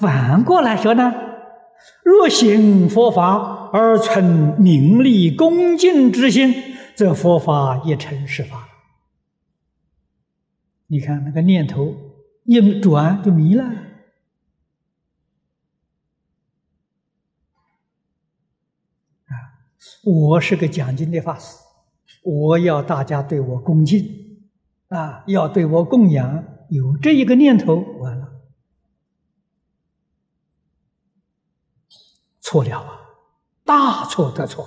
反过来说呢，若行佛法而存名利恭敬之心，则佛法也成实法。你看那个念头一转就迷了。啊，我是个讲经的法师，我要大家对我恭敬，啊，要对我供养，有这一个念头，完了，错了啊，大错特错。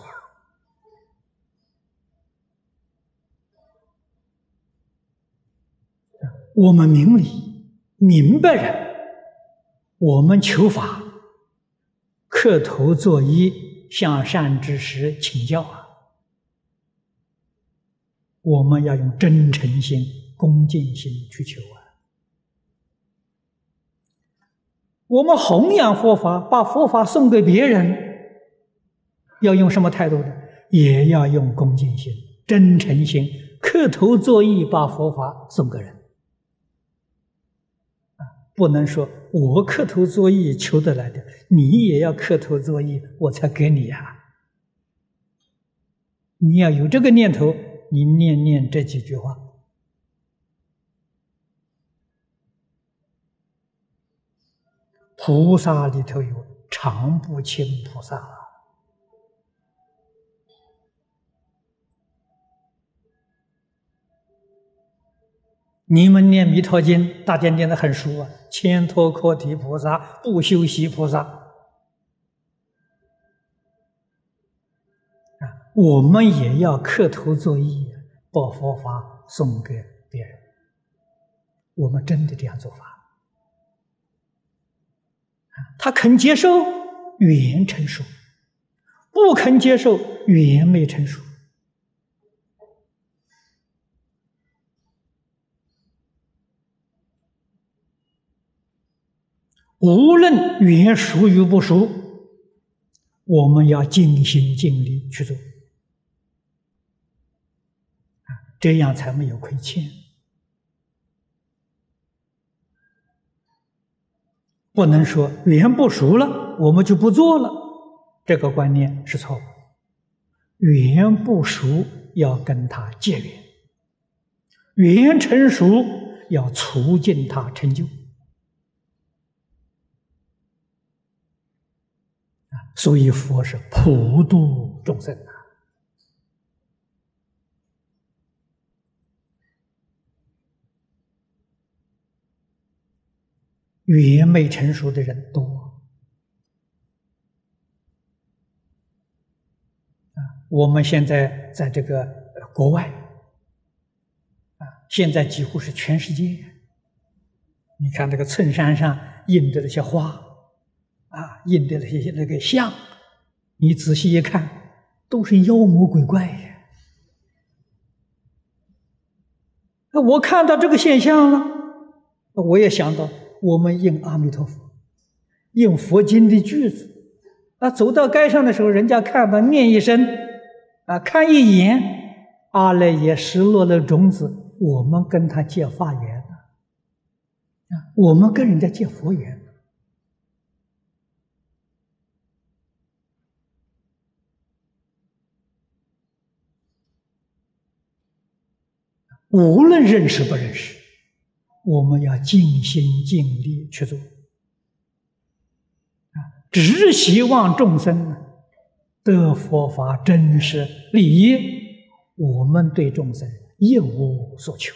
我们明理明白人，我们求法，磕头作揖，向善知识请教啊！我们要用真诚心、恭敬心去求啊！我们弘扬佛法，把佛法送给别人，要用什么态度呢？也要用恭敬心、真诚心，磕头作揖，把佛法送给人。不能说我磕头作揖求得来的，你也要磕头作揖，我才给你呀。你要有这个念头，你念念这几句话。菩萨里头有常不轻菩萨啊。你们念《弥陀经》，大家念的很熟啊！千陀诃提菩萨、不修习菩萨啊，我们也要磕头作揖，把佛法送给别人。我们真的这样做法他肯接受，缘成熟；不肯接受，缘没成熟。无论缘熟与不熟，我们要尽心尽力去做，这样才没有亏欠。不能说缘不熟了，我们就不做了，这个观念是错误。缘不熟要跟他结缘，缘成熟要促进他成就。所以佛是普度众生越，没成熟的人多啊。我们现在在这个国外啊，现在几乎是全世界。你看这个衬衫上印的那些花。啊，印的那些那个像，你仔细一看，都是妖魔鬼怪呀。那我看到这个现象了，我也想到，我们印阿弥陀佛，印佛经的句子，啊，走到街上的时候，人家看到念一声，啊，看一眼，阿赖耶识落了种子，我们跟他结法缘，啊，我们跟人家结佛缘。无论认识不认识，我们要尽心尽力去做啊！只希望众生得佛法真实利益，我们对众生一无所求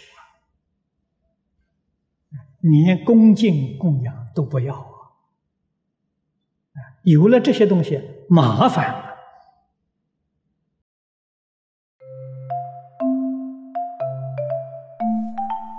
啊！你连恭敬供养都不要啊！有了这些东西，麻烦。